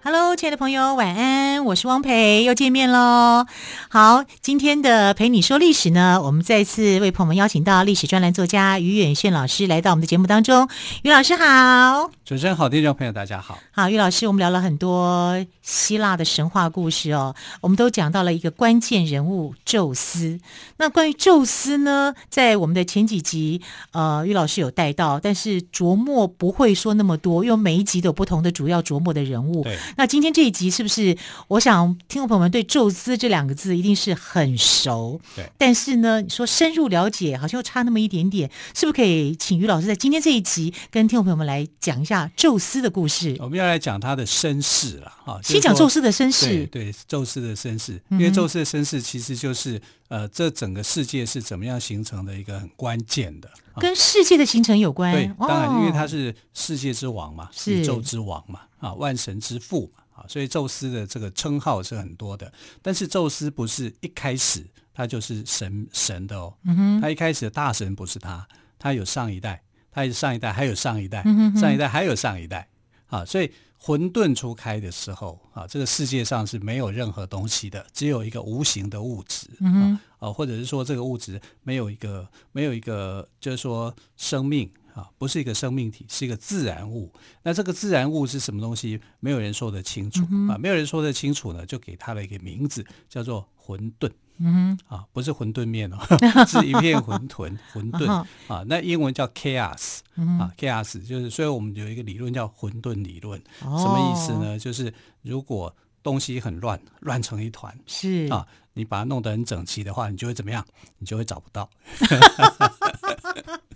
Hello，亲爱的朋友，晚安！我是汪培，又见面喽。好，今天的陪你说历史呢，我们再次为朋友们邀请到历史专栏作家于远炫老师来到我们的节目当中。于老师好，主持人好，听众朋友大家好。好，于老师，我们聊了很多希腊的神话故事哦，我们都讲到了一个关键人物宙斯。那关于宙斯呢，在我们的前几集，呃，于老师有带到，但是琢磨不会说那么多，因为每一集都有不同的主要琢磨的人物。对。那今天这一集是不是？我想听众朋友们对宙斯这两个字一定是很熟。对。但是呢，你说深入了解，好像又差那么一点点，是不是可以请于老师在今天这一集跟听众朋友们来讲一下宙斯的故事？我们要来讲他的身世了，哈。先讲宙斯的身世。对，对，宙斯的身世，因为宙斯的身世其实就是呃，这整个世界是怎么样形成的一个很关键的，跟世界的形成有关。对，当然，哦、因为他是世界之王嘛，是宇宙之王嘛。啊，万神之父嘛，啊，所以宙斯的这个称号是很多的。但是宙斯不是一开始他就是神神的哦，嗯哼，他一开始的大神不是他，他有上一代，他有上一代，还有上一代，嗯哼，上一代还有上一代，啊，所以混沌初开的时候啊，这个世界上是没有任何东西的，只有一个无形的物质，嗯啊，或者是说这个物质没有一个没有一个就是说生命。啊，不是一个生命体，是一个自然物。那这个自然物是什么东西？没有人说得清楚、嗯、啊，没有人说得清楚呢，就给它了一个名字，叫做混沌。嗯哼，啊，不是馄饨面哦，是一片混沌，混沌啊。那英文叫 chaos，啊，chaos 就是，所以我们有一个理论叫混沌理论。什么意思呢？就是如果东西很乱，乱成一团，是啊，你把它弄得很整齐的话，你就会怎么样？你就会找不到。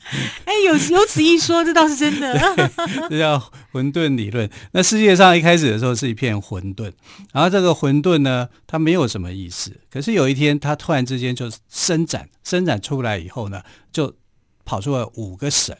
哎，有有此一说，这倒是真的。这叫混沌理论。那世界上一开始的时候是一片混沌，然后这个混沌呢，它没有什么意思。可是有一天，它突然之间就伸展，伸展出来以后呢，就跑出了五个神。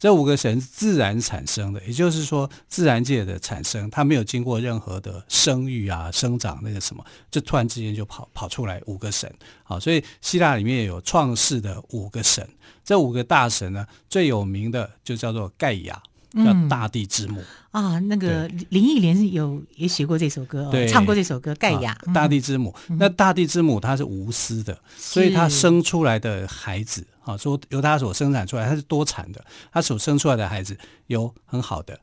这五个神自然产生的，也就是说，自然界的产生，它没有经过任何的生育啊、生长那个什么，就突然之间就跑跑出来五个神。好，所以希腊里面有创世的五个神。这五个大神呢，最有名的就叫做盖亚，叫大地之母、嗯、啊。那个林忆莲有也写过这首歌，对，唱过这首歌《盖亚》啊。大地之母，嗯、那大地之母她是无私的，所以她生出来的孩子啊，说由她所生产出来，她是多产的，她所生出来的孩子有很好的。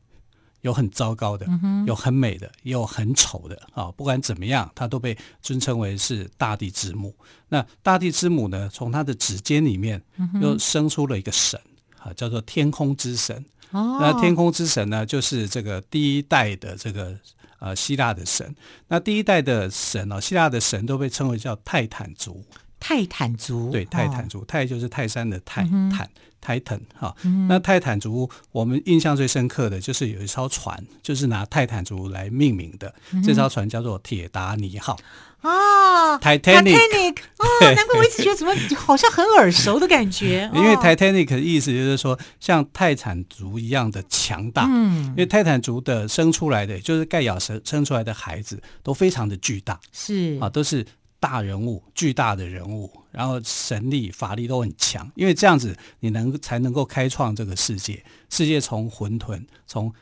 有很糟糕的，有很美的，也有很丑的啊！不管怎么样，它都被尊称为是大地之母。那大地之母呢，从她的指尖里面又生出了一个神啊，叫做天空之神。那天空之神呢，就是这个第一代的这个呃希腊的神。那第一代的神哦，希腊的神都被称为叫泰坦族。泰坦族，对，泰坦族，泰就是泰山的泰，坦。泰坦哈，那泰坦族我们印象最深刻的就是有一艘船，就是拿泰坦族来命名的。嗯、这艘船叫做铁达尼号啊，Titanic，哦，难怪我一直觉得怎么好像很耳熟的感觉。因为 Titanic 的意思就是说像泰坦族一样的强大。嗯，因为泰坦族的生出来的，就是盖亚生生出来的孩子都非常的巨大，是啊，都是。大人物，巨大的人物，然后神力、法力都很强，因为这样子你能才能够开创这个世界。世界从混沌，从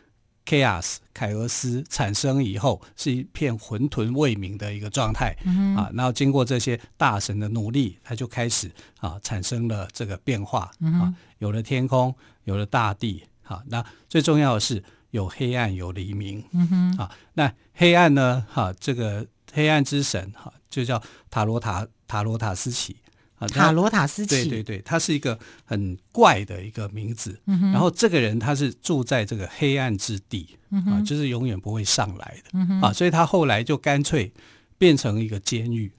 chaos 凯俄斯产生以后，是一片混沌未明的一个状态、嗯、啊。然后经过这些大神的努力，它就开始啊产生了这个变化、嗯、啊，有了天空，有了大地。好、啊，那最重要的是有黑暗，有黎明。嗯哼，啊，那黑暗呢？哈、啊，这个黑暗之神哈。啊就叫塔罗塔塔罗塔斯奇啊，塔罗塔斯奇，对对对，他是一个很怪的一个名字。嗯、然后这个人他是住在这个黑暗之地、嗯、啊，就是永远不会上来的、嗯、啊，所以他后来就干脆变成一个监狱，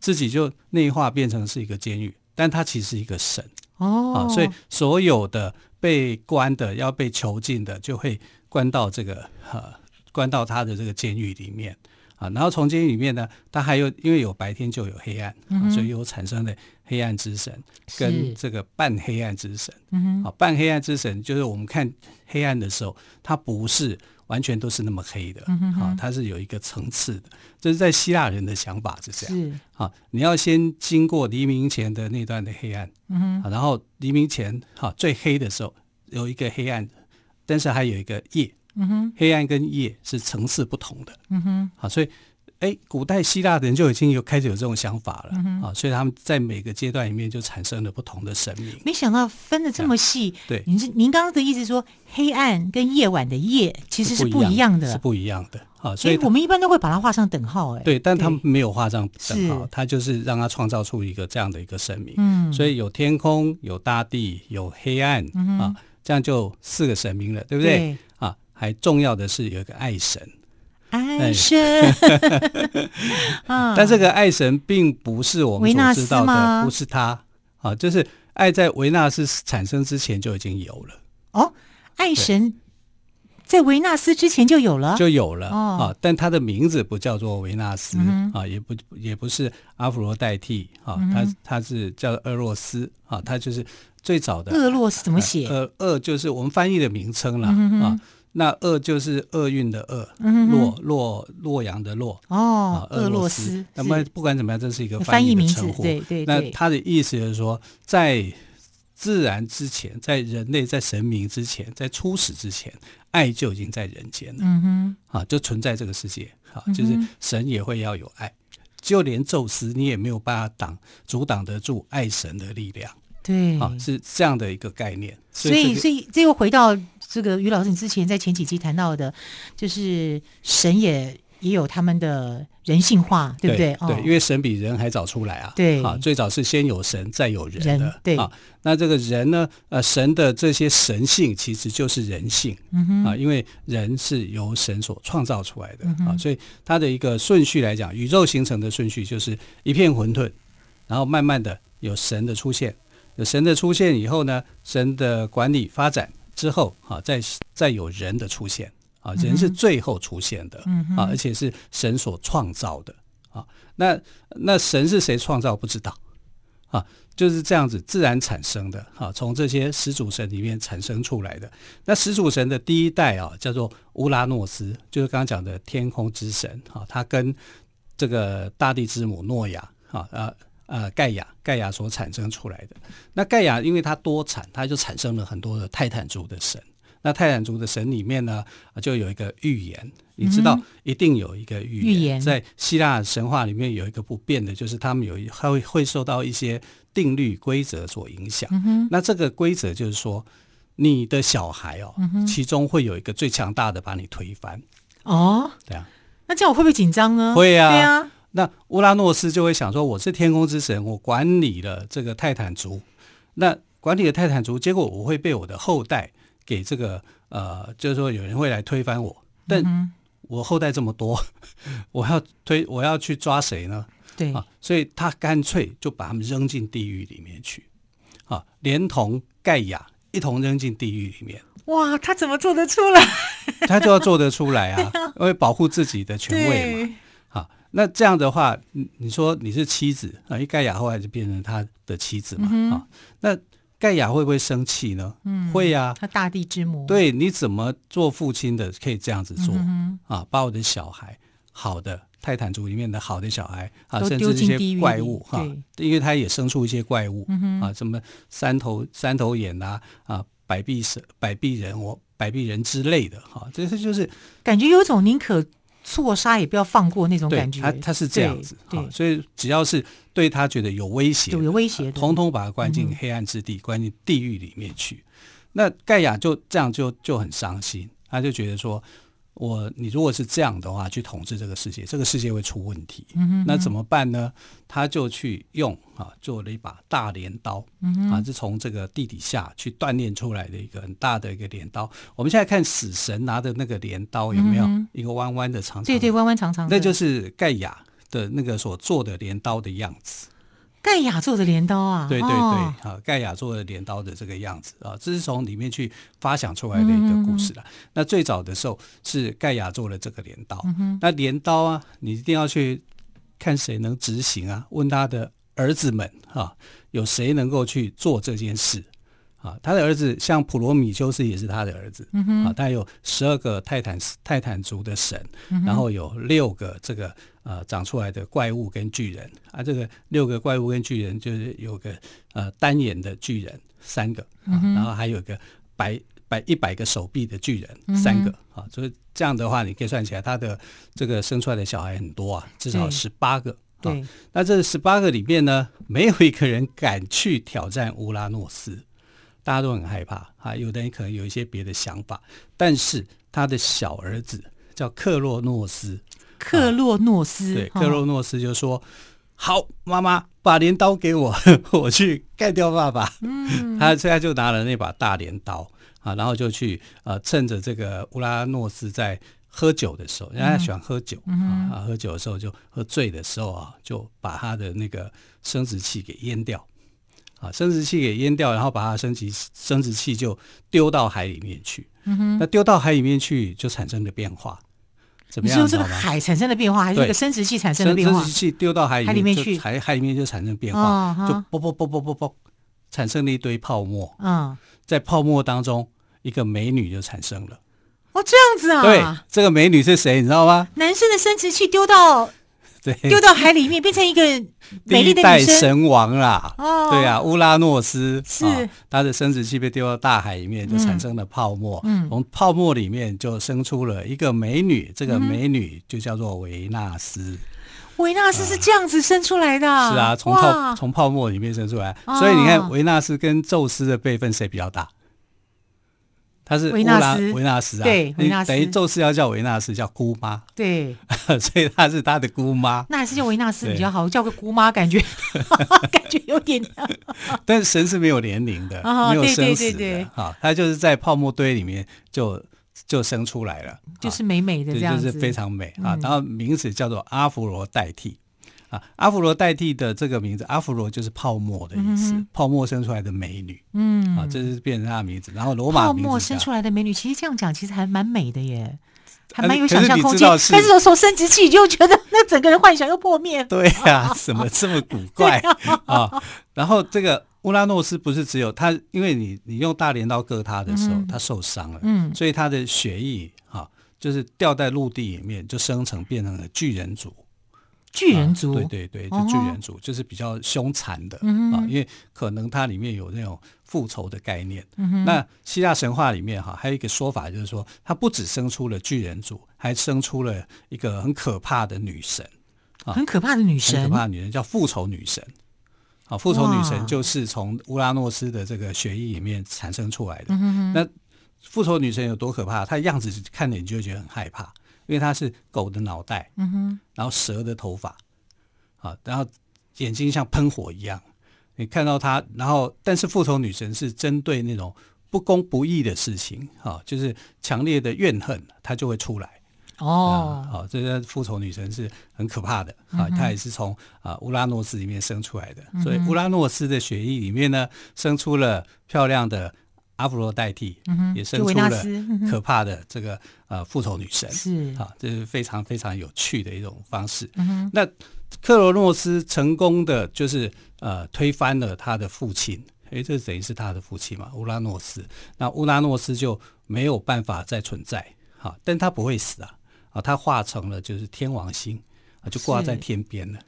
自己就内化变成是一个监狱，但他其实是一个神哦啊，所以所有的被关的要被囚禁的就会关到这个呃、啊，关到他的这个监狱里面。啊，然后从监狱里面呢，它还有因为有白天就有黑暗，嗯啊、所以有产生的黑暗之神跟这个半黑暗之神。嗯哼，啊，半黑暗之神就是我们看黑暗的时候，它不是完全都是那么黑的，嗯啊，它是有一个层次的。这是在希腊人的想法是这样，是啊，你要先经过黎明前的那段的黑暗，嗯然后黎明前哈、啊、最黑的时候有一个黑暗，但是还有一个夜。嗯哼，黑暗跟夜是层次不同的。嗯哼，好，所以，哎，古代希腊的人就已经有开始有这种想法了。嗯哼，啊，所以他们在每个阶段里面就产生了不同的神明。没想到分的这么细。对，您是您刚刚的意思说，黑暗跟夜晚的夜其实是不一样的，是不一样的。啊，所以我们一般都会把它画上等号。哎，对，但他们没有画上等号，是他就是让他创造出一个这样的一个神明。嗯，所以有天空，有大地，有黑暗，嗯、啊，这样就四个神明了，对不对？对啊。还重要的是有一个爱神，爱神，但这个爱神并不是我们所知道的，不是他。啊，就是爱在维纳斯产生之前就已经有了。哦，爱神在维纳斯之前就有了，就有了、哦、啊，但他的名字不叫做维纳斯、嗯、啊，也不也不是阿芙罗代替啊，他、嗯、他是叫厄洛斯啊，他就是最早的厄洛斯怎么写？呃，厄就是我们翻译的名称了、嗯、啊。那厄就是厄运的厄，洛洛洛阳的洛哦，厄罗斯。那么不管怎么样，这是一个翻译名称呼。对对。那他的意思就是说，在自然之前，在人类在神明之前，在初始之前，爱就已经在人间了。嗯哼，啊，就存在这个世界。啊，就是神也会要有爱，就连宙斯你也没有办法挡阻挡得住爱神的力量。对，啊，是这样的一个概念。所以，所以这又回到。这个于老师，你之前在前几期谈到的，就是神也也有他们的人性化，对不对？对，对，因为神比人还早出来啊。对啊，最早是先有神，再有人的。人对啊，那这个人呢？呃，神的这些神性其实就是人性。嗯哼。啊，因为人是由神所创造出来的、嗯、啊，所以它的一个顺序来讲，宇宙形成的顺序就是一片混沌，然后慢慢的有神的出现，有神的出现以后呢，神的管理发展。之后啊，再再有人的出现啊，人是最后出现的、嗯、啊，而且是神所创造的啊。那那神是谁创造不知道啊，就是这样子自然产生的啊，从这些始祖神里面产生出来的。那始祖神的第一代啊，叫做乌拉诺斯，就是刚刚讲的天空之神啊，他跟这个大地之母诺亚啊啊。呃，盖亚，盖亚所产生出来的。那盖亚因为它多产，它就产生了很多的泰坦族的神。那泰坦族的神里面呢，就有一个预言，你知道，一定有一个预言。预言在希腊神话里面有一个不变的，就是他们有一会会受到一些定律规则所影响。嗯、那这个规则就是说，你的小孩哦、嗯，其中会有一个最强大的把你推翻。哦，对啊。那这样我会不会紧张呢？会啊，对啊。那乌拉诺斯就会想说：“我是天空之神，我管理了这个泰坦族。那管理了泰坦族，结果我会被我的后代给这个呃，就是说有人会来推翻我。但我后代这么多，我要推，我要去抓谁呢？对啊，所以他干脆就把他们扔进地狱里面去，啊，连同盖亚一同扔进地狱里面。哇，他怎么做得出来？他就要做得出来啊，因为保护自己的权位嘛。”那这样的话，你你说你是妻子啊，因为盖亚后来就变成他的妻子嘛、嗯、啊，那盖亚会不会生气呢？嗯，会啊。他大地之母，对，你怎么做父亲的可以这样子做、嗯、啊？把我的小孩，好的泰坦族里面的好的小孩啊，甚至一些怪物哈、啊，因为他也生出一些怪物、嗯、啊，什么三头三头眼啊啊，百臂蛇、百臂人我百臂人之类的哈、啊，这是就是感觉有一种宁可。错杀也不要放过那种感觉，他他是这样子，对，所以只要是对他觉得有威胁，有威胁，统统把他关进黑暗之地，嗯、关进地狱里面去。那盖亚就这样就就很伤心，他就觉得说。我，你如果是这样的话，去统治这个世界，这个世界会出问题。嗯哼嗯，那怎么办呢？他就去用啊，做了一把大镰刀，嗯、啊，是从这个地底下去锻炼出来的一个很大的一个镰刀。我们现在看死神拿的那个镰刀，有没有一个弯弯的长？对对，弯弯长长的，那就是盖亚的那个所做的镰刀的样子。盖亚做的镰刀啊，对对对，哦、啊，盖亚做的镰刀的这个样子啊，这是从里面去发想出来的一个故事了。嗯、那最早的时候是盖亚做了这个镰刀，嗯、那镰刀啊，你一定要去看谁能执行啊？问他的儿子们啊，有谁能够去做这件事啊？他的儿子像普罗米修斯也是他的儿子，啊，他有十二个泰坦泰坦族的神，嗯、然后有六个这个。呃，长出来的怪物跟巨人啊，这个六个怪物跟巨人就是有个呃单眼的巨人三个，啊、然后还有一个百百一百个手臂的巨人三个啊，所以这样的话，你可以算起来，他的这个生出来的小孩很多啊，至少十八个。对，啊、那这十八个里面呢，没有一个人敢去挑战乌拉诺斯，大家都很害怕啊。有的人可能有一些别的想法，但是他的小儿子叫克洛诺斯。克洛诺斯，啊、对，克洛诺斯就说：“哦、好，妈妈把镰刀给我，我去干掉爸爸。嗯”他现在就拿了那把大镰刀啊，然后就去呃，趁着这个乌拉诺斯在喝酒的时候，人家喜欢喝酒、嗯、啊，喝酒的时候就喝醉的时候啊，就把他的那个生殖器给阉掉啊，生殖器给淹掉，然后把它的生殖生殖器就丢到海里面去。嗯、哼那丢到海里面去就产生了变化。你说这个海产生的变化，还是这个生殖器产生的变化？生殖器丢到海里面去，海海里面就产生变化，就啵啵啵啵啵啵，产生了一堆泡沫。嗯，在泡沫当中，一个美女就产生了。哦，这样子啊？对，这个美女是谁？你知道吗？男生的生殖器丢到。对，丢到海里面，变成一个 美丽的女神王啦，哦，对啊，乌拉诺斯是他的生殖器被丢到大海里面，就产生了泡沫。嗯，从泡沫里面就生出了一个美女，这个美女就叫做维纳斯。维纳斯是这样子生出来的？是啊，从泡从泡沫里面生出来。所以你看，维纳斯跟宙斯的辈分谁比较大？他是维纳斯维纳斯啊，对，维纳斯。等于宙斯要叫维纳斯叫姑妈，对，所以他是他的姑妈。那还是叫维纳斯比较好，叫个姑妈感觉 感觉有点。但是神是没有年龄的，没有生死的，啊，他就是在泡沫堆里面就就生出来了，就是美美的这样子，就是非常美啊。然后名字叫做阿芙罗代替。阿芙罗代替的这个名字，阿芙罗就是泡沫的意思，嗯、泡沫生出来的美女，嗯，啊，这是变成她的名字。然后罗马泡沫生出来的美女，其实这样讲其实还蛮美的耶，还蛮有想象空间。但是从生殖器就觉得那整个人幻想又破灭。对呀、啊，怎么这么古 怪啊，啊？然后这个乌拉诺斯不是只有他，因为你你用大镰刀割他的时候，嗯、他受伤了，嗯，所以他的血液啊，就是掉在陆地里面，就生成变成了巨人族。巨人族，对对对，就巨人族，就是比较凶残的啊，因为可能它里面有那种复仇的概念。那希腊神话里面哈，还有一个说法，就是说它不只生出了巨人族，还生出了一个很可怕的女神啊，很可怕的女神，很可怕的女神叫复仇女神。啊，复仇女神就是从乌拉诺斯的这个血液里面产生出来的。那复仇女神有多可怕？她的样子看着你就会觉得很害怕。因为它是狗的脑袋，嗯哼，然后蛇的头发，啊，然后眼睛像喷火一样，你看到它，然后但是复仇女神是针对那种不公不义的事情，啊，就是强烈的怨恨，它就会出来。哦，好，这个复仇女神是很可怕的，啊，她也是从啊乌拉诺斯里面生出来的，所以乌拉诺斯的血液里面呢，生出了漂亮的。阿芙罗代替，也生出了可怕的这个呃复仇女神，是。啊，这是非常非常有趣的一种方式。嗯、那克罗诺斯成功的就是呃推翻了他的父亲，哎，这等于是他的父亲嘛，乌拉诺斯。那乌拉诺斯就没有办法再存在，哈，但他不会死啊，啊，他化成了就是天王星啊，就挂在天边了，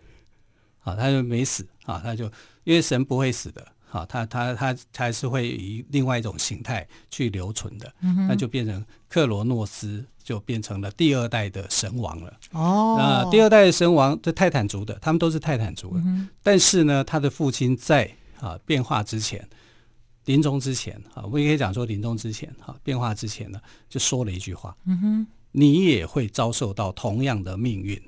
啊，他就没死啊，他就因为神不会死的。好，他他他还是会以另外一种形态去留存的，嗯、那就变成克罗诺斯，就变成了第二代的神王了。哦，那第二代的神王，这泰坦族的，他们都是泰坦族的。嗯、但是呢，他的父亲在啊变化之前，临终之前啊，我们也可以讲说临终之前啊变化之前呢，就说了一句话：嗯哼，你也会遭受到同样的命运。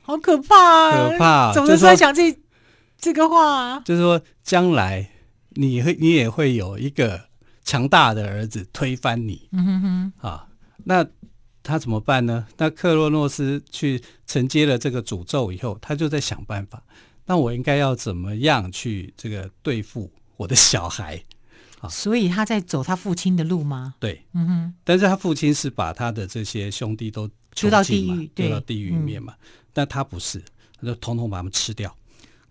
好可怕啊！可怕，怎么在想这？这个话、啊、就是说，将来你会你也会有一个强大的儿子推翻你，嗯哼哼，啊，那他怎么办呢？那克洛诺斯去承接了这个诅咒以后，他就在想办法，那我应该要怎么样去这个对付我的小孩？啊，所以他在走他父亲的路吗？对，嗯哼。但是他父亲是把他的这些兄弟都丢到地狱，丢到地狱里面嘛。嗯、但他不是，他就统统把他们吃掉。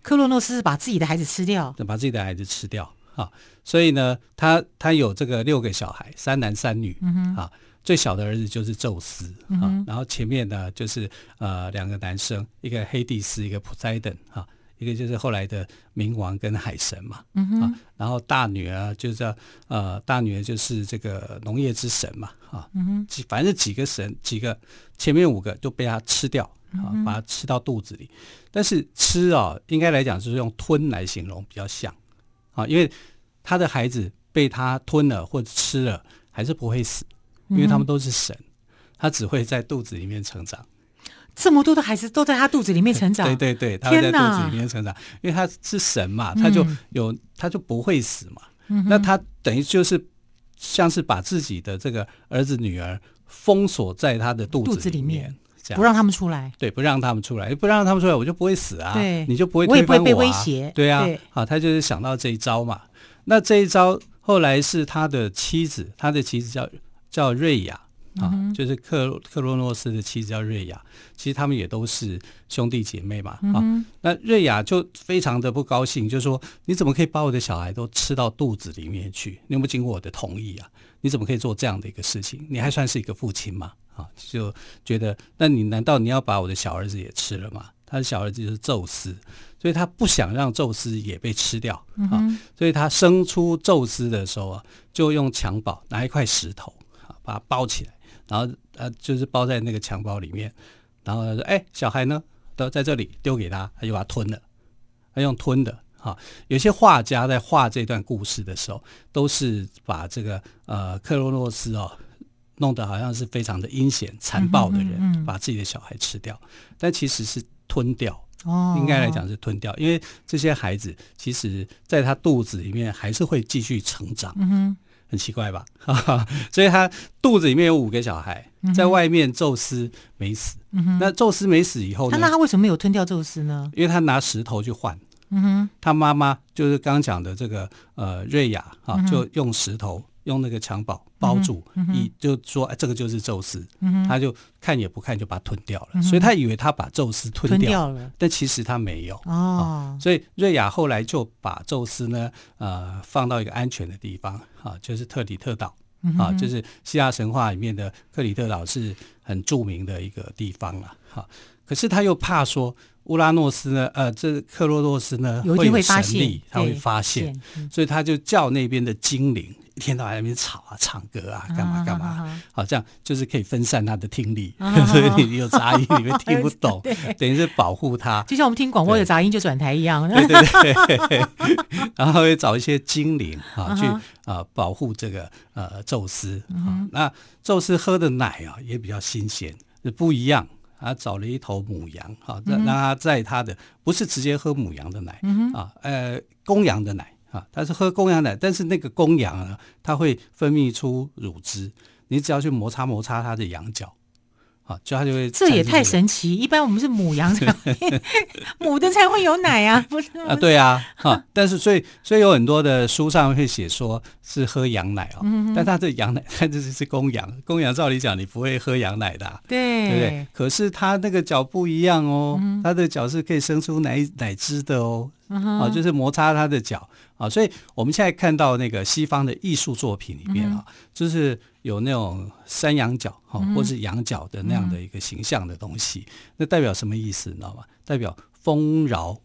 克洛诺斯是把自己的孩子吃掉，把自己的孩子吃掉啊！所以呢，他他有这个六个小孩，三男三女，嗯哼啊，最小的儿子就是宙斯啊，嗯、然后前面呢就是呃两个男生，一个黑帝斯，一个普赛顿啊，一个就是后来的冥王跟海神嘛，嗯哼。啊，然后大女儿就叫呃大女儿就是这个农业之神嘛，啊，嗯哼，反正几个神几个前面五个都被他吃掉。啊，把它吃到肚子里，但是吃啊，应该来讲就是用吞来形容比较像啊，因为他的孩子被他吞了或者吃了，还是不会死，因为他们都是神，他只会在肚子里面成长。这么多的孩子都在他肚子里面成长，对对对，他会在肚子里面成长，因为他是神嘛，他就有他就不会死嘛。那他等于就是像是把自己的这个儿子女儿封锁在他的肚子里面。不让他们出来，对，不让他们出来，不让他们出来，我就不会死啊，对，你就不会推翻我啊，我也不会被威胁，对啊，对好，他就是想到这一招嘛。那这一招后来是他的妻子，他的妻子叫叫瑞亚啊，嗯、就是克克洛诺斯的妻子叫瑞亚，其实他们也都是兄弟姐妹嘛，啊，那瑞亚就非常的不高兴，就说你怎么可以把我的小孩都吃到肚子里面去？你有没有经过我的同意啊？你怎么可以做这样的一个事情？你还算是一个父亲吗？啊，就觉得，那你难道你要把我的小儿子也吃了吗？他的小儿子就是宙斯，所以他不想让宙斯也被吃掉啊。嗯、所以他生出宙斯的时候啊，就用襁褓拿一块石头啊，把它包起来，然后呃，就是包在那个襁褓里面，然后他说：“哎，小孩呢？都在这里，丢给他，他就把它吞了。他用吞的啊。有些画家在画这段故事的时候，都是把这个呃克洛诺斯哦。”弄得好像是非常的阴险残暴的人，嗯嗯嗯、把自己的小孩吃掉，但其实是吞掉。哦，应该来讲是吞掉，因为这些孩子其实在他肚子里面还是会继续成长。嗯哼，很奇怪吧？所以他肚子里面有五个小孩，在外面宙斯没死。嗯哼，那宙斯没死以后呢，那他为什么没有吞掉宙斯呢？因为他拿石头去换。嗯哼，他妈妈就是刚刚讲的这个呃瑞亚啊，就用石头。用那个襁褓包住，一就说哎，这个就是宙斯，他就看也不看就把它吞掉了，所以他以为他把宙斯吞掉了，但其实他没有。哦。所以瑞亚后来就把宙斯呢，呃，放到一个安全的地方啊，就是特里特岛啊，就是希腊神话里面的克里特岛是很著名的一个地方了哈。可是他又怕说乌拉诺斯呢，呃，这克洛诺斯呢会有神力，他会发现，所以他就叫那边的精灵。一天到晚在那边吵啊、唱歌啊、干嘛干嘛，好，这样就是可以分散他的听力，所以你有杂音你们听不懂，等于是保护他。就像我们听广播有杂音就转台一样。对对对，然后会找一些精灵啊去啊保护这个呃宙斯啊。那宙斯喝的奶啊也比较新鲜，不一样。他找了一头母羊，哈，让让他在他的不是直接喝母羊的奶啊，呃公羊的奶。啊，他是喝公羊奶，但是那个公羊呢，它会分泌出乳汁，你只要去摩擦摩擦它的羊角，啊，就它就会。这也太神奇！一般我们是母羊 才母的才会有奶啊，不是啊？对啊，哈，但是所以所以有很多的书上会写说是喝羊奶哦，嗯、但它这羊奶它这是是公羊，公羊照理讲你不会喝羊奶的，啊，对，对不对？可是它那个脚不一样哦，嗯、它的脚是可以生出奶奶汁的哦，啊、就是摩擦他的脚。啊，所以我们现在看到那个西方的艺术作品里面啊，就是有那种山羊角哈，或是羊角的那样的一个形象的东西，那代表什么意思？你知道吗？代表丰饶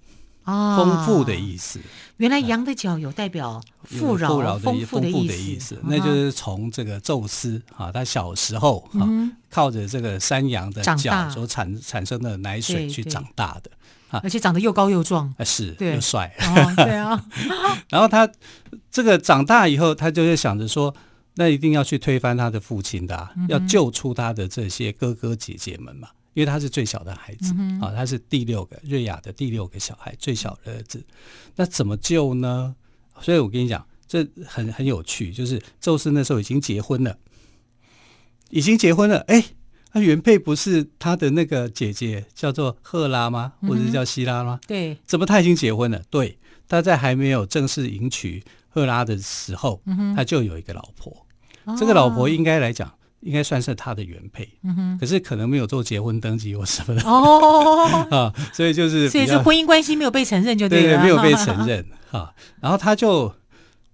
啊，丰富的意思。原来羊的角有代表富饶、丰富的意思，那就是从这个宙斯啊，他小时候啊，嗯、靠着这个山羊的角所产产生的奶水去长大的。而且长得又高又壮，是又帅，对啊。然后他这个长大以后，他就会想着说，那一定要去推翻他的父亲的，要救出他的这些哥哥姐姐们嘛，因为他是最小的孩子啊，他是第六个瑞亚的第六个小孩，最小的儿子。那怎么救呢？所以我跟你讲，这很很有趣，就是宙斯那时候已经结婚了，已经结婚了，哎。那原配不是他的那个姐姐叫做赫拉吗？或者是叫希拉吗？对，怎么他已经结婚了？对，他在还没有正式迎娶赫拉的时候，他就有一个老婆。这个老婆应该来讲，应该算是他的原配。可是可能没有做结婚登记或什么的。哦，啊，所以就是，所以是婚姻关系没有被承认，就对了。对对，没有被承认。哈，然后他就。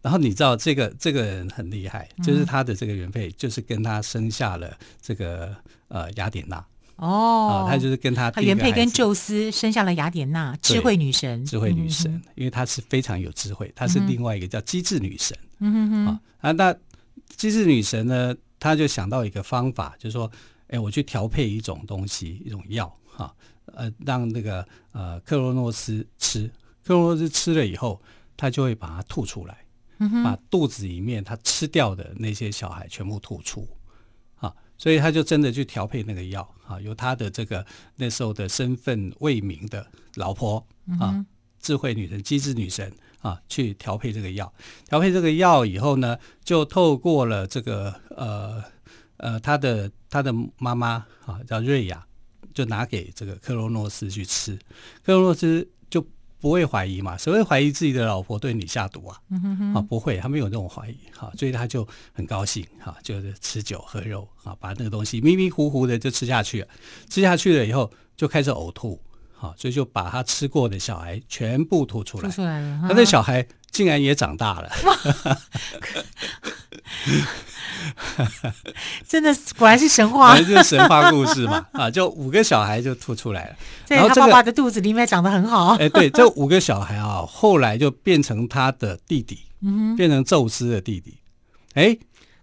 然后你知道这个这个人很厉害，就是他的这个原配，就是跟他生下了这个呃雅典娜。哦，他就是跟他他原配跟宙斯生下了雅典娜，智慧女神，智慧女神，因为她是非常有智慧，她是另外一个叫机智女神，嗯哼哼啊，那机智女神呢，她就想到一个方法，就是说，哎，我去调配一种东西，一种药哈，呃，让那个呃克罗诺斯吃，克罗诺斯吃了以后，他就会把它吐出来。把肚子里面他吃掉的那些小孩全部吐出，啊，所以他就真的去调配那个药，啊，由他的这个那时候的身份未明的老婆啊，智慧女神、机智女神啊，去调配这个药。调配这个药以后呢，就透过了这个呃呃他的他的妈妈啊，叫瑞亚，就拿给这个克罗诺斯去吃，克罗诺斯。不会怀疑嘛？谁会怀疑自己的老婆对你下毒啊？嗯、哼哼啊，不会，他没有这种怀疑哈，所以他就很高兴哈，就是吃酒喝肉啊，把那个东西迷迷糊糊的就吃下去了。吃下去了以后就开始呕吐，好，所以就把他吃过的小孩全部吐出来。吐出来了，他那小孩竟然也长大了。真的果然是神话，就是神话故事嘛 啊！就五个小孩就吐出来了，在他爸爸的肚子里面长得很好。哎，对，这五个小孩啊，后来就变成他的弟弟，嗯，变成宙斯的弟弟。哎，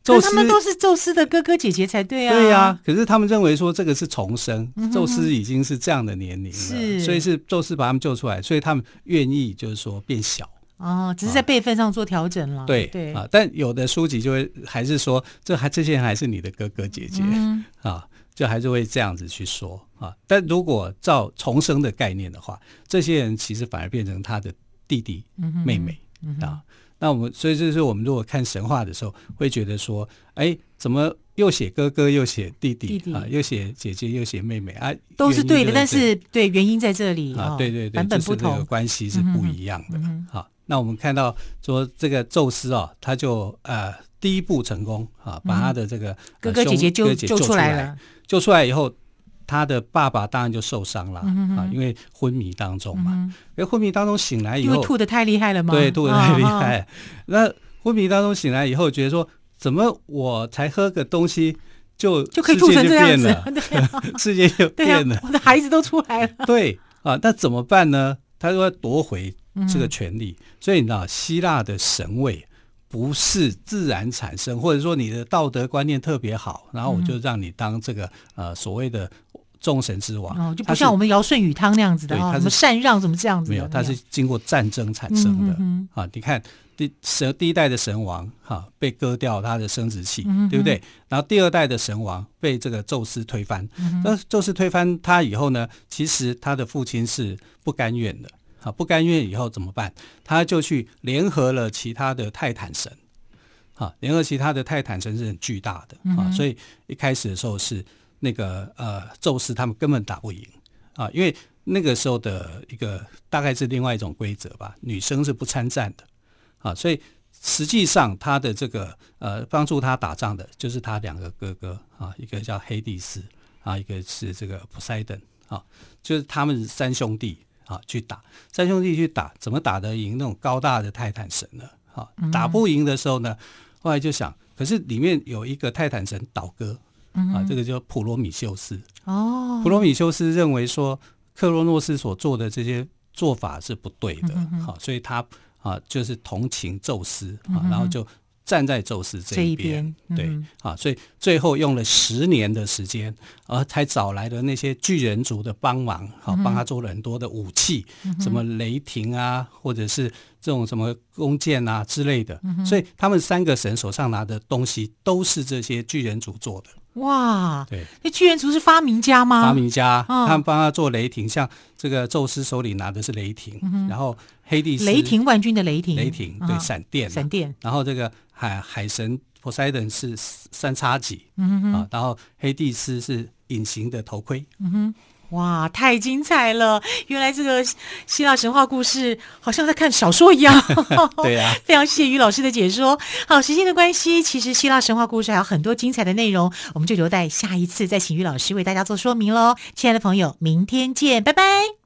宙斯他们都是宙斯的哥哥姐姐才对啊。对呀，可是他们认为说这个是重生，宙斯已经是这样的年龄了，所以是宙斯把他们救出来，所以他们愿意就是说变小。哦，只是在辈分上做调整了。对对啊，但有的书籍就会还是说，这还这些人还是你的哥哥姐姐、嗯、啊，就还是会这样子去说啊。但如果照重生的概念的话，这些人其实反而变成他的弟弟、妹妹、嗯、啊。那我们所以就是我们如果看神话的时候，会觉得说，哎，怎么又写哥哥又写弟弟，啊，又写姐姐又写妹妹啊？都是对的，但是对原因在这里啊，对对对，版本不同，这个关系是不一样的。好。那我们看到说，这个宙斯啊，他就呃第一步成功啊，把他的这个哥哥姐姐救救出来了。救出来以后，他的爸爸当然就受伤了啊，因为昏迷当中嘛。因为昏迷当中醒来以后，因为吐得太厉害了嘛。对，吐得太厉害。那昏迷当中醒来以后，觉得说，怎么我才喝个东西就就可以吐成这样子？世界就变了，我的孩子都出来了。对啊，那怎么办呢？他说要夺回。这个权利，所以你知道，希腊的神位不是自然产生，或者说你的道德观念特别好，然后我就让你当这个呃所谓的众神之王，哦，就不像我们尧舜禹汤那样子的，什么禅让怎么这样子？没有，它是经过战争产生的啊！你看第神第一代的神王哈被割掉他的生殖器，对不对？然后第二代的神王被这个宙斯推翻，那宙斯推翻他以后呢，其实他的父亲是不甘愿的。啊，不甘愿以后怎么办？他就去联合了其他的泰坦神，啊，联合其他的泰坦神是很巨大的啊，所以一开始的时候是那个呃宙斯他们根本打不赢啊，因为那个时候的一个大概是另外一种规则吧，女生是不参战的啊，所以实际上他的这个呃帮助他打仗的就是他两个哥哥啊，一个叫黑帝斯啊，一个是这个波塞冬啊，就是他们三兄弟。啊，去打三兄弟去打，怎么打得赢那种高大的泰坦神呢？啊，打不赢的时候呢，后来就想，可是里面有一个泰坦神倒戈，啊，这个叫普罗米修斯。哦，普罗米修斯认为说克洛诺斯所做的这些做法是不对的，好，所以他啊就是同情宙斯啊，然后就。站在宙斯这一边，一边嗯、对啊，所以最后用了十年的时间，而才找来的那些巨人族的帮忙，好、嗯、帮他做了很多的武器，嗯、什么雷霆啊，或者是这种什么弓箭啊之类的，嗯、所以他们三个神手上拿的东西都是这些巨人族做的。哇，对，那巨人族是发明家吗？发明家，哦、他们帮他做雷霆，像这个宙斯手里拿的是雷霆，嗯、然后黑帝斯，雷霆万钧的雷霆，雷霆对，闪电，闪电，然后这个海海神 Poseidon 是三叉戟，啊，然后黑帝斯是隐形的头盔，嗯哼。哇，太精彩了！原来这个希腊神话故事好像在看小说一样。对呀、啊，非常谢谢于老师的解说。好，时间的关系，其实希腊神话故事还有很多精彩的内容，我们就留待下一次再请于老师为大家做说明喽。亲爱的朋友，明天见，拜拜。